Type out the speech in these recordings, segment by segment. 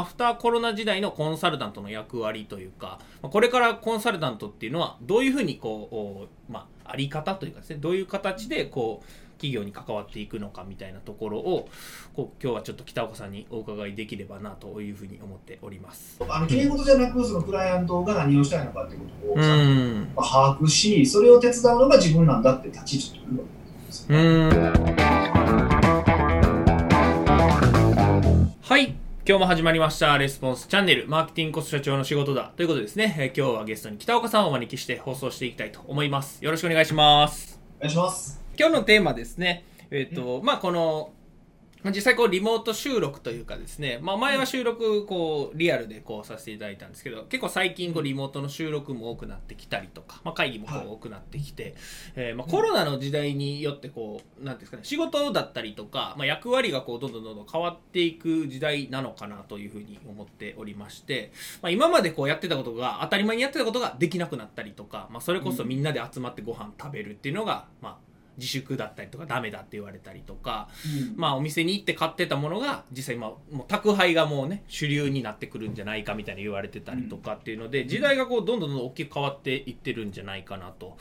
アフターコロナ時代のコンサルタントの役割というか、これからコンサルタントっていうのは、どういうふうにこう、まあ、あり方というかですね、どういう形でこう、企業に関わっていくのかみたいなところをこう今日はちょっと北岡さんにお伺いできればなというふうに思っております。あの経営事じゃなくそのクライアントが何をしたいのかっていうことを、把握しそれを手伝うのが自分なんだって立ち位置を取るわけです、はい今日も始まりました。レスポンスチャンネル、マーケティングコス社長の仕事だ。ということですね、え今日はゲストに北岡さんをお招きして放送していきたいと思います。よろしくお願いします。お願いします。今日のテーマですね。えっ、ー、と、まあ、この、実際こうリモート収録というかですね、まあ、前は収録こうリアルでこうさせていただいたんですけど結構最近こうリモートの収録も多くなってきたりとか、まあ、会議もこう多くなってきて、えー、まあコロナの時代によってこうなんですかね仕事だったりとか、まあ、役割がこうどんどんどんどん変わっていく時代なのかなというふうに思っておりまして、まあ、今までこうやってたことが当たり前にやってたことができなくなったりとか、まあ、それこそみんなで集まってご飯食べるっていうのが、まあ自粛だったりとかダメだって言われたりとか、うん、まあお店に行って買ってたものが実際今もう宅配がもうね主流になってくるんじゃないかみたいに言われてたりとかっていうので、時代がこうどんどんどんどん大きく変わっていってるんじゃないかなと、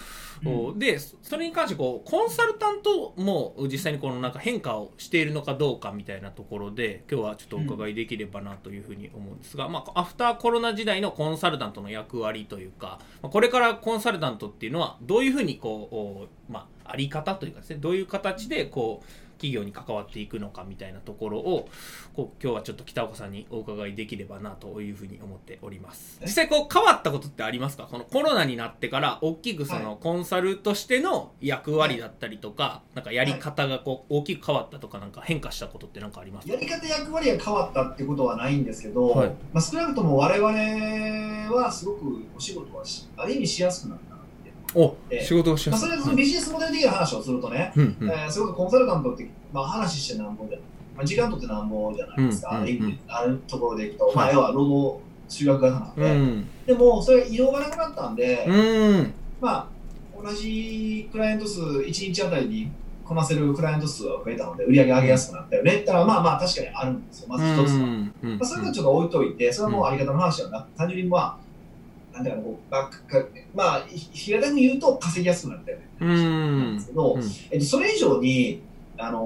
うん、でそれに関してこうコンサルタントも実際にこのなんか変化をしているのかどうかみたいなところで今日はちょっとお伺いできればなというふうに思うんですが、まあアフターコロナ時代のコンサルタントの役割というかこれからコンサルタントっていうのはどういうふうにこうまああり方というかですねどういう形でこう企業に関わっていくのかみたいなところをこう今日はちょっと北岡さんにお伺いできればなというふうに思っております。実際こう変わったことってありますか？このコロナになってから大きくそのコンサルとしての役割だったりとか、なんかやり方がこう大きく変わったとかなんか変化したことって何かあります？かやり方役割が変わったってことはないんですけど、はい、まあ、少なくとも我々はすごくお仕事はある意味しやすくなったお、えー、仕事をしやす。い、まあ、それビジネスモデル的な話をするとね、うんうん、えー、それこそコンサルタントって、まあ、話してなんぼじゃない、まあ、時間とってなんぼじゃないですか、うんうんうん、あるところでいくと、まあ、要は労働集約型なんで、うん、でもそれ移動がなくなったんで、うん、まあ同じクライアント数1日あたりにこなせるクライアント数が増えたので売り上げ上げやすくなったよね。ってのはまあまあ確かにあるんですよ。まず一つは、うんうん、まあ、それはちょっと置いといてそれはもうあり方の話ではな。く単純にまあなんていうかこう、まあ、まあ、平たく言うと稼ぎやすくなったよね。なんですけど、うん、えっと、それ以上に、あのー、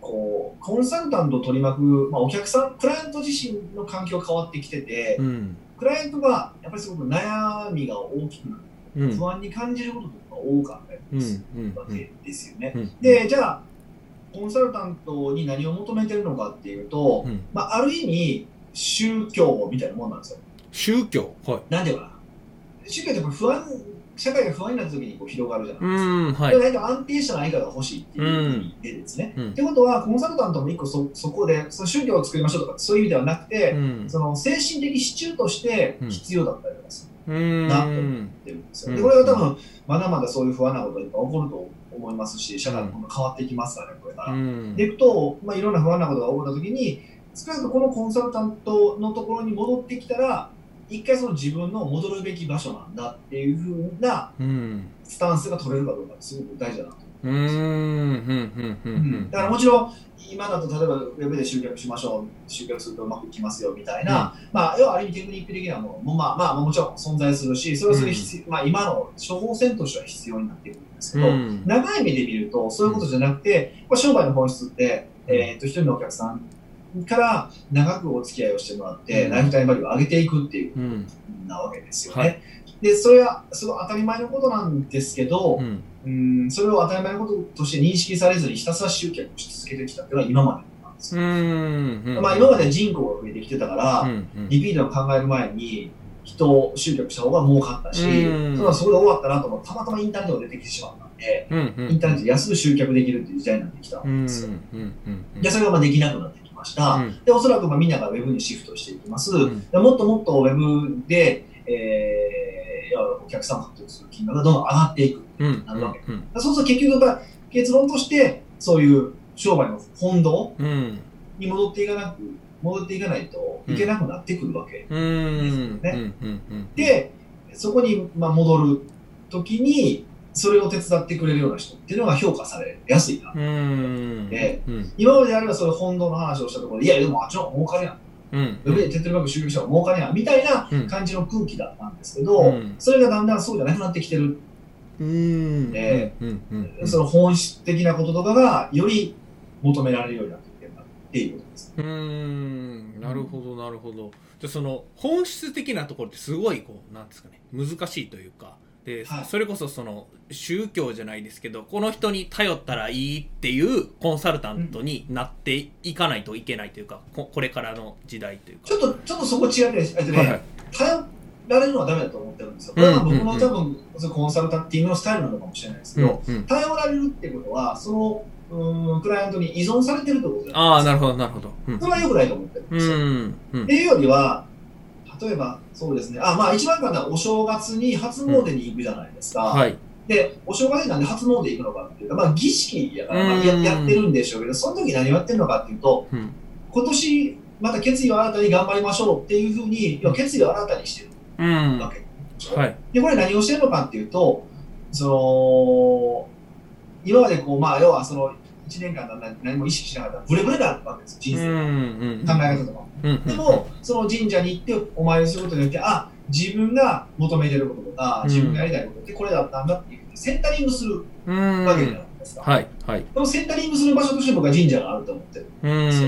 こう、コンサルタントを取り巻く、まあ、お客さん、クライアント自身の環境変わってきてて、うん、クライアントがやっぱりすごく悩みが大きくなって、うん、不安に感じることとか多かったりするわけですよね。で、じゃあ、コンサルタントに何を求めてるのかっていうと、まあ、ある意味、宗教みたいなもんなんですよ。宗教はい。なんでかな。宗教って不安、社会が不安になった時にこう広がるじゃないですか。うん、はい。大体安定した何かが欲しいっていう意味でですね。うん、ってことは、コンサルタントも一個そそこで、その宗教を作りましょうとか、そういう意味ではなくて、うん、その精神的支柱として必要だったりとかする、うん、なと思ってるんですよ。で、これは多分、まだまだそういう不安なことが起こると思いますし、社会も変わっていきますからね、これから。でいくと、まあ、いろんな不安なことが起こった時に、少なくともこのコンサルタントのところに戻ってきたら、一回その自分の戻るべき場所なんだっていうふうなスタンスが取れるかどうかすごく大事だなと思います。だからもちろん今だと例えばウェブで集客しましょう集客するとうまくいきますよみたいな、うん、まあ要はある意味テクニック的なものもまあまあもちろん存在するしそれはそれ必、うん、まあ今の処方箋としては必要になってくるんですけど、うん、長い目で見るとそういうことじゃなくて、これ商売の本質って、えー、っと一人のお客さんから長くお付き合いをしてもらって、うん、ライフタイムバリューを上げていくっていう、うん、なわけですよね。はい、で、それはすごい当たり前のことなんですけど、うん、うんそれを当たり前のこととして認識されずにひたすら集客をし続けてきたっていうのは今までなんですよ。うんまあ、今まで人口が増えてきてたから、リピートを考える前に、人を集客した方が儲かったし、うん、そそこで終わったなと思ってたまたまインターネットが出てきてしまった。んで、うんうん、インターネットで安く集客できるっていう時代になってきたんですよ。で、それがまあできなくなってました。うん、で、おそらくまあみんながウェブにシフトしていきます。うん、でもっともっとウェブで、えー、お客さんを獲得する金額がどんどん上がっていく。なるわけ。そうすると結局、結論として、そういう商売の本堂に戻っていかなく、戻っていかないといけなくなってくるわけ。ですよね。で、そこにまあ戻るときに、それを手伝ってくれるような人っていうのが評価されやすいな。で、うん、今まであればそれ本堂の話をしたところで、いや、でもあっちの方が儲かるやん。うん、ウェブで手っ取り早く集客した方が儲かりやみたいな感じの空気だったんですけど、うん、それがだんだんそうじゃなくなってきてる。うん。で、その本質的なこととかがより求められるようになってきてるなっていうことです。うん。なるほどなるほど。じゃその本質的なところってすごいこうなんですかね難しいというか。で、はい、それこそその宗教じゃないですけどこの人に頼ったらいいっていうコンサルタントになっていかないといけないというかここれからの時代というか。ちょっとちょっとそこ違って、ね、はい、頼られるのはダメだと思ってるんですよ。これは僕の多分、コンサルタンティングのスタイルなのかもしれないですけど、うんうん、頼られるってことはそのうんクライアントに依存されてるってことじゃないですかああなるほどなるほど、うん、それはよくないと思ってるんですよ、うんうん、っていうよりは例えば、そうですね。あ、まあ一番簡単なお正月に初詣に行くじゃないですか。うん、はい。で、お正月になんで初詣行くのかっていうと、まあ儀式やから、まあ、ややってるんでしょうけど、その時何をやってるのかっていうと、うん、今年また決意を新たに頑張りましょうっていうふうに、要は決意を新たにしてるわけでしょ。はい。で、これ何をしてるのかっていうと、その、今までこう、まあ要はその、1年間何も意識しなかったらブレブレだったわけです人生、考え方とか、でもその神社に行ってお参りすることによってあ自分が求めてることとか自分がやりたいことってこれだったんだっていうセンタリングするわけじゃないですか、はいはい、でもセンタリングする場所として僕は神社があると思ってるんです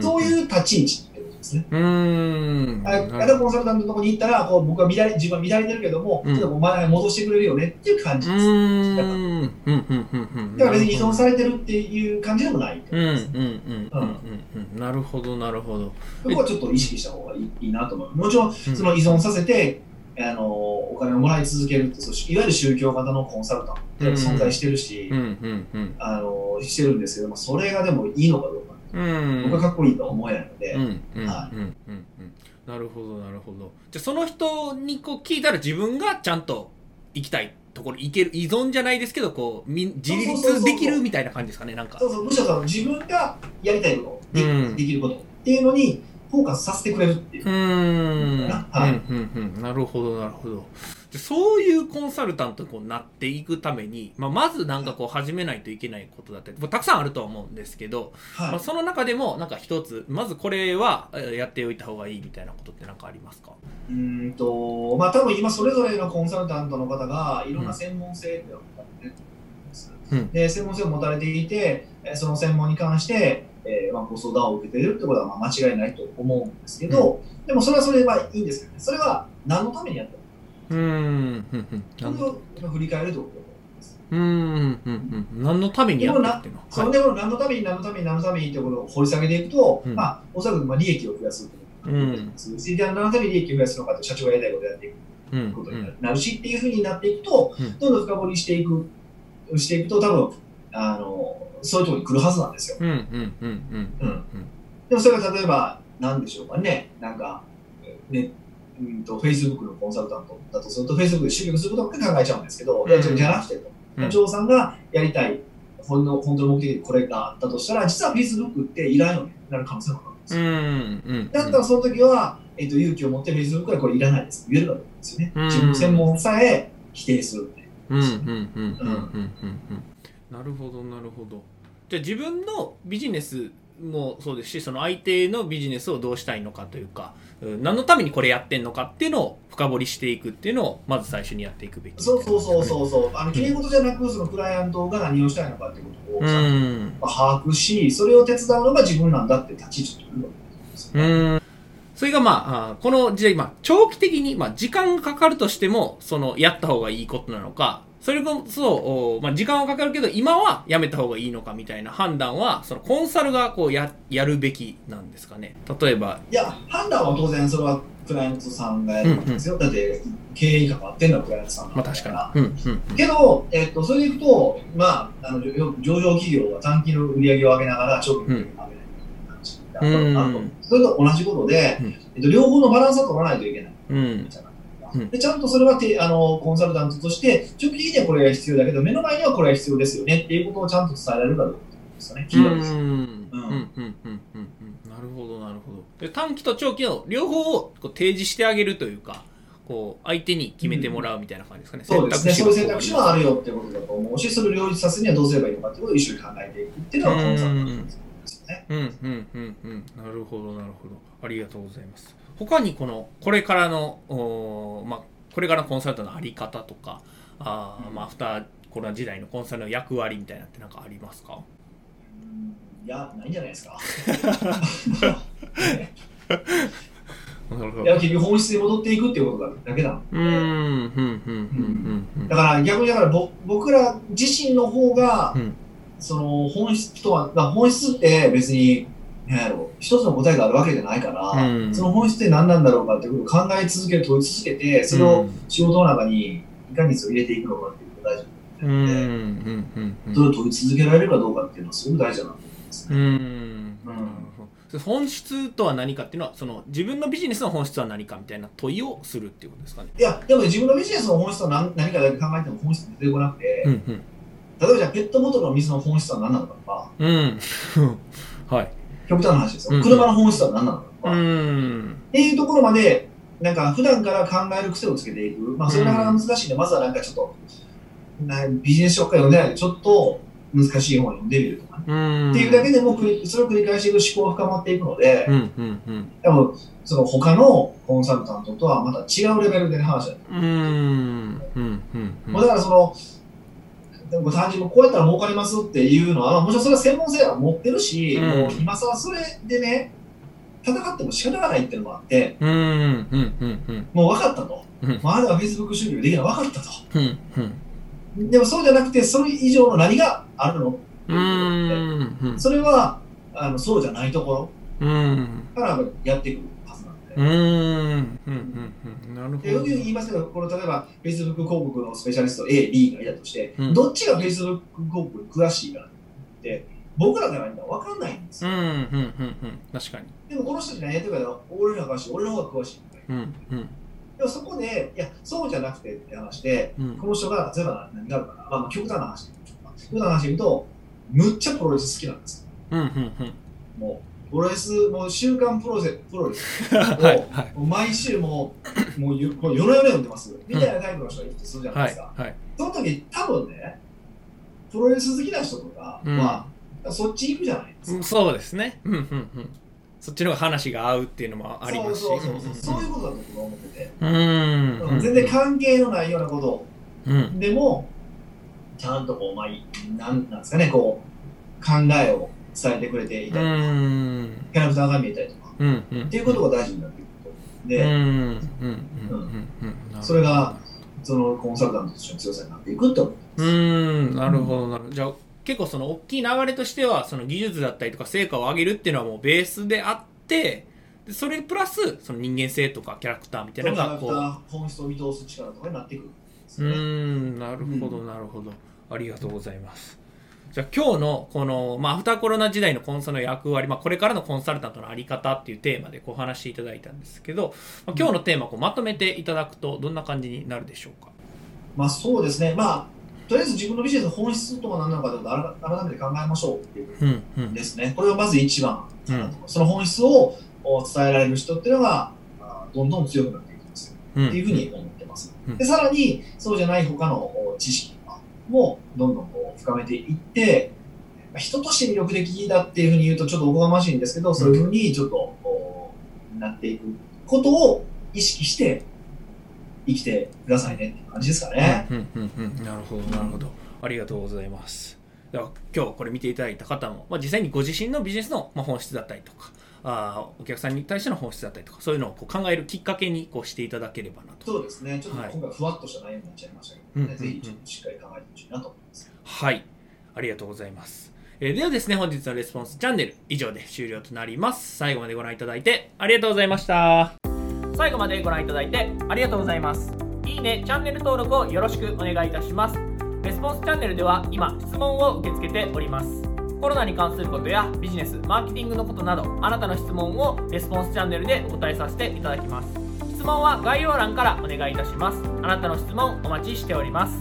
よ。そういう立ち位置ですね。うん。あだコンサルタントのところに行ったら、こう僕は乱れ、自分は乱れてるけども、ちょっと前戻してくれるよねっていう感じです。うん。だから別に依存されてるっていう感じでもないうん。うん。うん。うん。なるほど、なるほど。そこはちょっと意識した方がいいいいなと思う。もちろん、その依存させて、あのお金をもらい続けるってそういわゆる宗教型のコンサルタントって存在してるし、あのしてるんですけどもそれがでもいいのかどうかうん、僕はかっこいいと思えないので、なるほどなるほど。じゃあその人にこう聞いたら自分がちゃんと行きたいところ行ける依存じゃないですけどこう自立できるみたいな感じですかねなんか。そうそうむしろその自分がやりたいことで,、うん、できることっていうのにフォーカスさせてくれるっていう。うん。はい、うんうんうん、なるほどなるほどそういうコンサルタントになっていくために、まあ、まずなんかこう始めないといけないことだったり、たくさんあるとは思うんですけど、はい、まあ、その中でもなんか一つ、まずこれはやっておいた方がいいみたいなことって何かありますか？うんと、まあ多分今それぞれのコンサルタントの方がいろんな専門性ってうんです。うん、で、専門性を持たれていて、その専門に関して、えーまあ、ご相談を受けているってことはまあ間違いないと思うんですけど、うん、でもそれはそれでまあいいんですけどね。それは何のためにやってるうん。それを振り返るとうんうんうん何のためにやってっての？それでも何のために何のために何のためにってことを掘り下げていくと、うん、まあ、おそらくまあ利益を増やすということです。うん、何のために利益を増やすのかって社長がやりたいことをやっていくことになるし、っていうふうになっていくと、どんどん深掘りしていく、していくと多分、あの、そういうところに来るはずなんですよ。うんうんうんうん。うん。でもそれが例えば、なんでしょうかね、なんか、ね、うんと、Facebook のコンサルタントだとすると、Facebook で集客することって考えちゃうんですけど、うん、じゃなくてと、社長さんがやりたい、本の本当の目的これがあったとしたら、実は Facebook っていらんよねなる可能性もあるんですよ。うんうん、だったらその時は、えっ、ー、と、勇気を持って Facebook はこれいらないです言えるかと思うんですよね。自分の専門さえ否定するって。うんうんうんうんうんうん。なるほどなるほど。じゃあ自分のビジネスもそうですしその相手のビジネスをどうしたいのかというか何のためにこれやってんのかっていうのを深掘りしていくっていうのをまず最初にやっていくべき、そうそうそうそうそう。あのきれい事じゃなくそのクライアントが何をしたいのかっていうことを、うん、把握しそれを手伝うのが自分なんだって立ち位置を取るわけですよ、うん。それがまあ、この時代、まあ、長期的に、まあ、時間がかかるとしても、その、やった方がいいことなのか、それこそ、まあ、時間はかかるけど、今はやめた方がいいのかみたいな判断は、そのコンサルがこうややるべきなんですかね。例えば。いや、判断は当然それはクライアントさんがやるんですよ。うんうん、だって、経営に関わってんのはクライアントさんまあ確かに。うんうん、けど、えっと、それでいくと、まあ、あの上場企業は短期の売り上げを上げながら長期の売り上げを上げないといけない。うん、それと同じことで、うん、えっと、両方のバランスを取らないといけない。うんでちゃんとそれはてあのコンサルタントとして長期的にはこれが必要だけど目の前にはこれが必要ですよね。っていうことをちゃんと伝えられるかどうかですかね。キーワードですなるほどなるほど。で短期と長期の両方をこう提示してあげるというかこう相手に決めてもらうみたいな感じですかね、うん、そうですね。そういう選択肢もあるよってことだと思うしそれを両立させるにはどうすればいいのかっていうことを一緒に考えていくっていうのがコンサルタントですよね。うんうんうんうん。なるほどなるほど。ありがとうございます他にこのこれからのおまあこれからのコンサルタントのあり方とかあ、うん、まあアフターコロナ時代のコンサルの役割みたいなって何かありますか？いやないんじゃないですか。いや結局本質に戻っていくっていうことだけなのだから逆にだからぼ僕ら自身の方が、うん、その本質とは本質って別に何やろ一つの答えがあるわけじゃないから、うん、その本質って何なんだろうかっていうことを考え続ける問い続けてそれを仕事の中にいかにそれを入れていくのかっていうことが大事なので、それを問い続けられるかどうかっていうのはすごく大事だなと思いますね。うん。本質とは何かっていうのはその自分のビジネスの本質は何かみたいな問いをするっていうことですかね。いやでも、ね、自分のビジネスの本質は何何かだけ考えても本質出てこなくて、うんうん、例えばじゃあペットボトルの水の本質は何なのかとか、うん、はい極端な話ですよ、うん、車の本質は何なのか。とか、うん、っていうところまでなんか普段から考える癖をつけていく。まあそれなかなか難しいんで、まずはなんかちょっとビジネス書か読んでないでちょっと難しい本を読んでみるとか、ね、っていうだけでもそれを繰り返していく思考が深まっていくので、うんうんうん、多分その他のコンサルタントとはまた違うレベルで話だと思う。だからそのでも単純にこうやったら儲かりますっていうのは、もちろんそれは専門性は持ってるし、うん、もう今更それでね、戦っても仕方がないっていうのもあって、うんうんうんうん、もう分かったと。うん、まだフェイスブック収入できない分かったと。うんうん。でもそうじゃなくて、それ以上の何があるのうんそれはあのそうじゃないところからやっていくはずなん。うんうんうんなるほど。よく言いますけど、この例えば Facebook 広告のスペシャリスト A、B がいたとして、うん、どっちが Facebook 広告に詳しいかって僕らから見たら分かんないんですよ。うんうんうんうん、確かに。でもこの人たち何やってるか俺の方が詳しい、俺の方が詳しい。うんうんでもそこで、いや、そうじゃなくてって話で、うん、この人が、例えば何があるかな、まあ、まあ極端な話で極端な話で言うと、むっちゃプロレス好きなんですよ。うんうんうん、もう、プロレス、もう週刊プロレスプロレスを、毎週もう、もう夜な夜な読んでます。みたいなタイプの人がいるとするじゃないですか。はいはい、その時、多分ね、プロレス好きな人とかは、うん、そっち行くじゃないですか。そうですね。うんうんうん。そっちの話が合うっていうのもありますし。そうそうそうそう。いうことだと僕は思ってて、うん、全然関係のないようなことうん、でもちゃんとこう、まあ、なんなんですかねこう考えを伝えてくれていた。りとか、キャラクターが見えたりとか、っていうことが大事になっていくこと。で、それがそのコンサルタントとしての強さになっていくって思います。うんなるほどなるほど。じゃあ結構その大きい流れとしてはその技術だったりとか成果を上げるっていうのはもうベースであってでそれプラスその人間性とかキャラクターみたいなのがこう。本質を見通す力とかになってくるんですね。うんなるほどなるほど、ありがとうございますじゃあ今日のこの、まあ、アフターコロナ時代のコンサルの役割、まあ、これからのコンサルタントのあり方っていうテーマでこう話していただいたんですけど、まあ、今日のテーマをまとめていただくとどんな感じになるでしょうか？まあそうですね。まあとりあえず自分のビジネスの本質とは何なのかということを改めて考えましょうっていうですね、うん。うん、これはまず一番、うん、その本質を伝えられる人っていうのがどんどん強くなっていきます、うん、っていうふうに思ってます、でさらにそうじゃない他の知識もどんどんこう深めていって人として魅力的だっていうふうに言うとちょっとおこがましいんですけどそういうふうにちょっとなっていくことを意識して生きてくださいねって感じですかね。うんうんうん、なるほどなるほど、ありがとうございます。では今日これ見ていただいた方も、まあ、実際にご自身のビジネスの本質だったりとかあお客さんに対しての本質だったりとかそういうのをこう考えるきっかけにこうしていただければなとそうですねちょっと今回ふわっとした内容になっちゃいましたけど、ね、はい、ぜひちょっとしっかり考えてほしいなと思います。はいありがとうございます。えー、ではですね、本日のレスポンスチャンネル以上で終了となります。最後までご覧いただいてありがとうございました。最後までご覧いただいてありがとうございます。いいね、チャンネル登録をよろしくお願いいたします。レスポンスチャンネルでは今、質問を受け付けております。コロナに関することやビジネス、マーケティングのことなど、あなたの質問をレスポンスチャンネルでお答えさせていただきます。質問は概要欄からお願いいたします。あなたの質問お待ちしております。